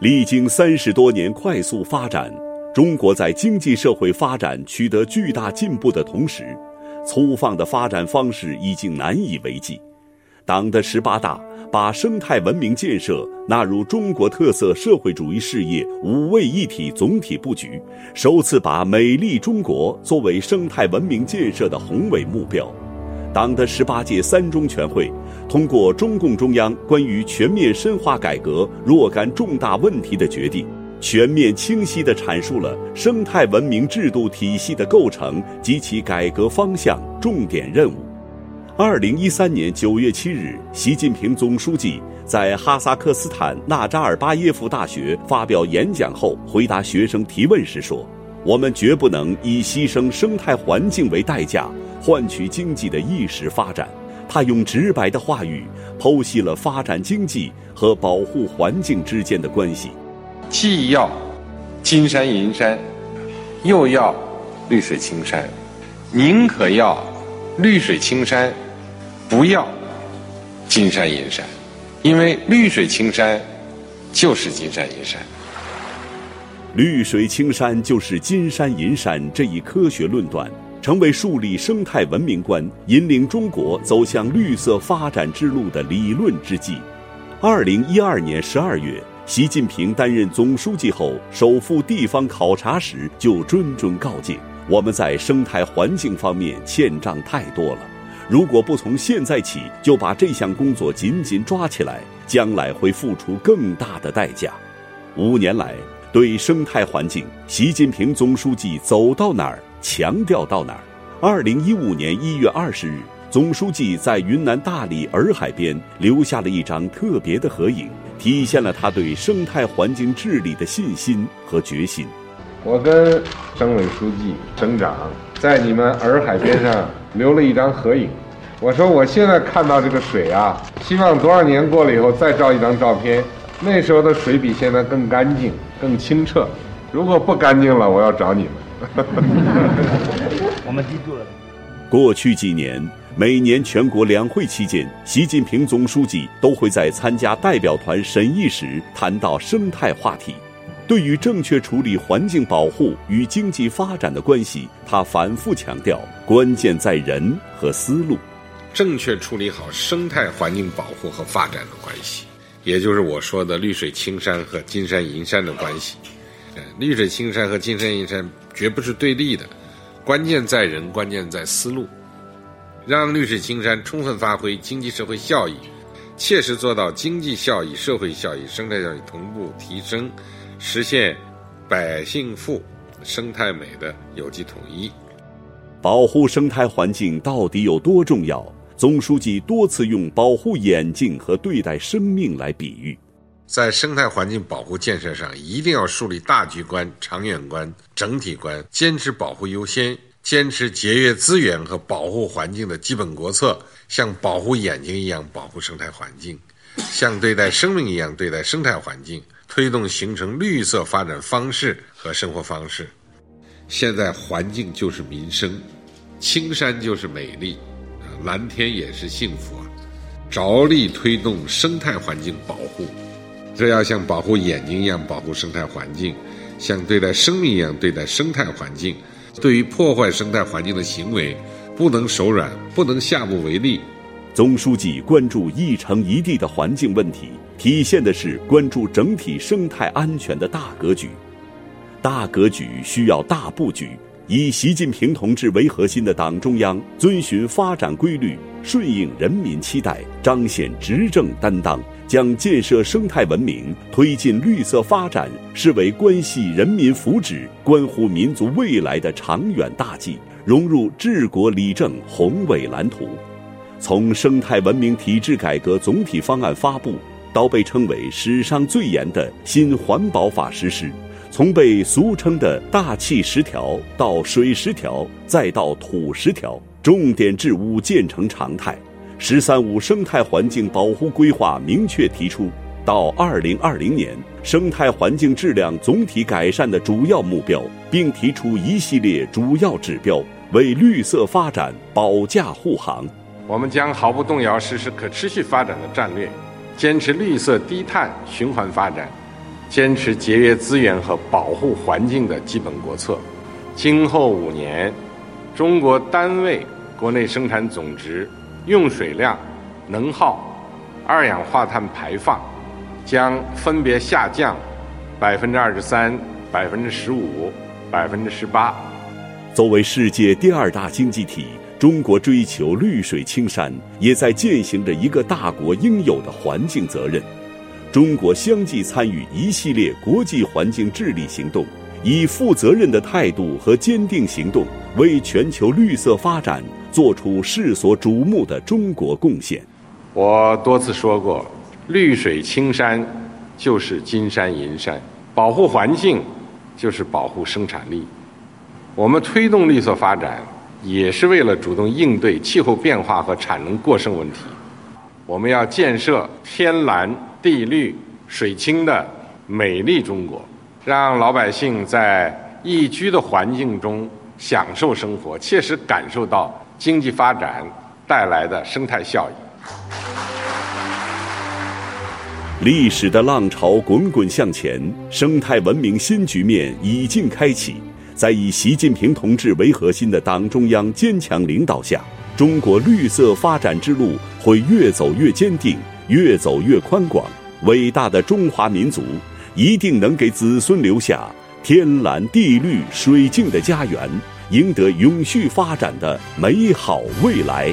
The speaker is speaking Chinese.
历经三十多年快速发展，中国在经济社会发展取得巨大进步的同时，粗放的发展方式已经难以为继。党的十八大把生态文明建设纳入中国特色社会主义事业五位一体总体布局，首次把美丽中国作为生态文明建设的宏伟目标。党的十八届三中全会通过中共中央关于全面深化改革若干重大问题的决定，全面清晰地阐述了生态文明制度体系的构成及其改革方向、重点任务。二零一三年九月七日，习近平总书记在哈萨克斯坦纳扎尔巴耶夫大学发表演讲后，回答学生提问时说：“我们绝不能以牺牲生态环境为代价，换取经济的一时发展。”他用直白的话语剖析了发展经济和保护环境之间的关系。既要金山银山，又要绿水青山，宁可要绿水青山。不要金山银山，因为绿水青山就是金山银山。绿水青山就是金山银山这一科学论断，成为树立生态文明观、引领中国走向绿色发展之路的理论之基。二零一二年十二月，习近平担任总书记后，首赴地方考察时就谆谆告诫：我们在生态环境方面欠账太多了。如果不从现在起就把这项工作紧紧抓起来，将来会付出更大的代价。五年来，对生态环境，习近平总书记走到哪儿强调到哪儿。二零一五年一月二十日，总书记在云南大理洱海边留下了一张特别的合影，体现了他对生态环境治理的信心和决心。我跟省委书记、省长在你们洱海边上留了一张合影。我说我现在看到这个水啊，希望多少年过了以后再照一张照片，那时候的水比现在更干净、更清澈。如果不干净了，我要找你们。我们记住了。过去几年，每年全国两会期间，习近平总书记都会在参加代表团审议时谈到生态话题。对于正确处理环境保护与经济发展的关系，他反复强调，关键在人和思路。正确处理好生态环境保护和发展的关系，也就是我说的绿水青山和金山银山的关系。绿水青山和金山银山绝不是对立的，关键在人，关键在思路。让绿水青山充分发挥经济社会效益，切实做到经济效益、社会效益、生态效益同步提升，实现百姓富、生态美的有机统一。保护生态环境到底有多重要？总书记多次用保护眼睛和对待生命来比喻，在生态环境保护建设上，一定要树立大局观、长远观、整体观，坚持保护优先，坚持节约资源和保护环境的基本国策，像保护眼睛一样保护生态环境，像对待生命一样对待生态环境，推动形成绿色发展方式和生活方式。现在环境就是民生，青山就是美丽。蓝天也是幸福啊！着力推动生态环境保护，这要像保护眼睛一样保护生态环境，像对待生命一样对待生态环境。对于破坏生态环境的行为，不能手软，不能下不为例。总书记关注一城一地的环境问题，体现的是关注整体生态安全的大格局。大格局需要大布局。以习近平同志为核心的党中央，遵循发展规律，顺应人民期待，彰显执政担当，将建设生态文明、推进绿色发展视为关系人民福祉、关乎民族未来的长远大计，融入治国理政宏伟蓝图。从生态文明体制改革总体方案发布，到被称为史上最严的新环保法实施。从被俗称的大气十条到水十条，再到土十条，重点治污渐成常态。“十三五”生态环境保护规划明确提出，到二零二零年，生态环境质量总体改善的主要目标，并提出一系列主要指标，为绿色发展保驾护航。我们将毫不动摇实施可持续发展的战略，坚持绿色低碳循环发展。坚持节约资源和保护环境的基本国策。今后五年，中国单位国内生产总值、用水量、能耗、二氧化碳排放将分别下降百分之二十三、百分之十五、百分之十八。作为世界第二大经济体，中国追求绿水青山，也在践行着一个大国应有的环境责任。中国相继参与一系列国际环境治理行动，以负责任的态度和坚定行动，为全球绿色发展做出世所瞩目的中国贡献。我多次说过，绿水青山就是金山银山，保护环境就是保护生产力。我们推动绿色发展，也是为了主动应对气候变化和产能过剩问题。我们要建设天蓝。地绿水清的美丽中国，让老百姓在宜居的环境中享受生活，切实感受到经济发展带来的生态效益。历史的浪潮滚滚向前，生态文明新局面已经开启。在以习近平同志为核心的党中央坚强领导下，中国绿色发展之路会越走越坚定。越走越宽广，伟大的中华民族一定能给子孙留下天蓝地绿水净的家园，赢得永续发展的美好未来。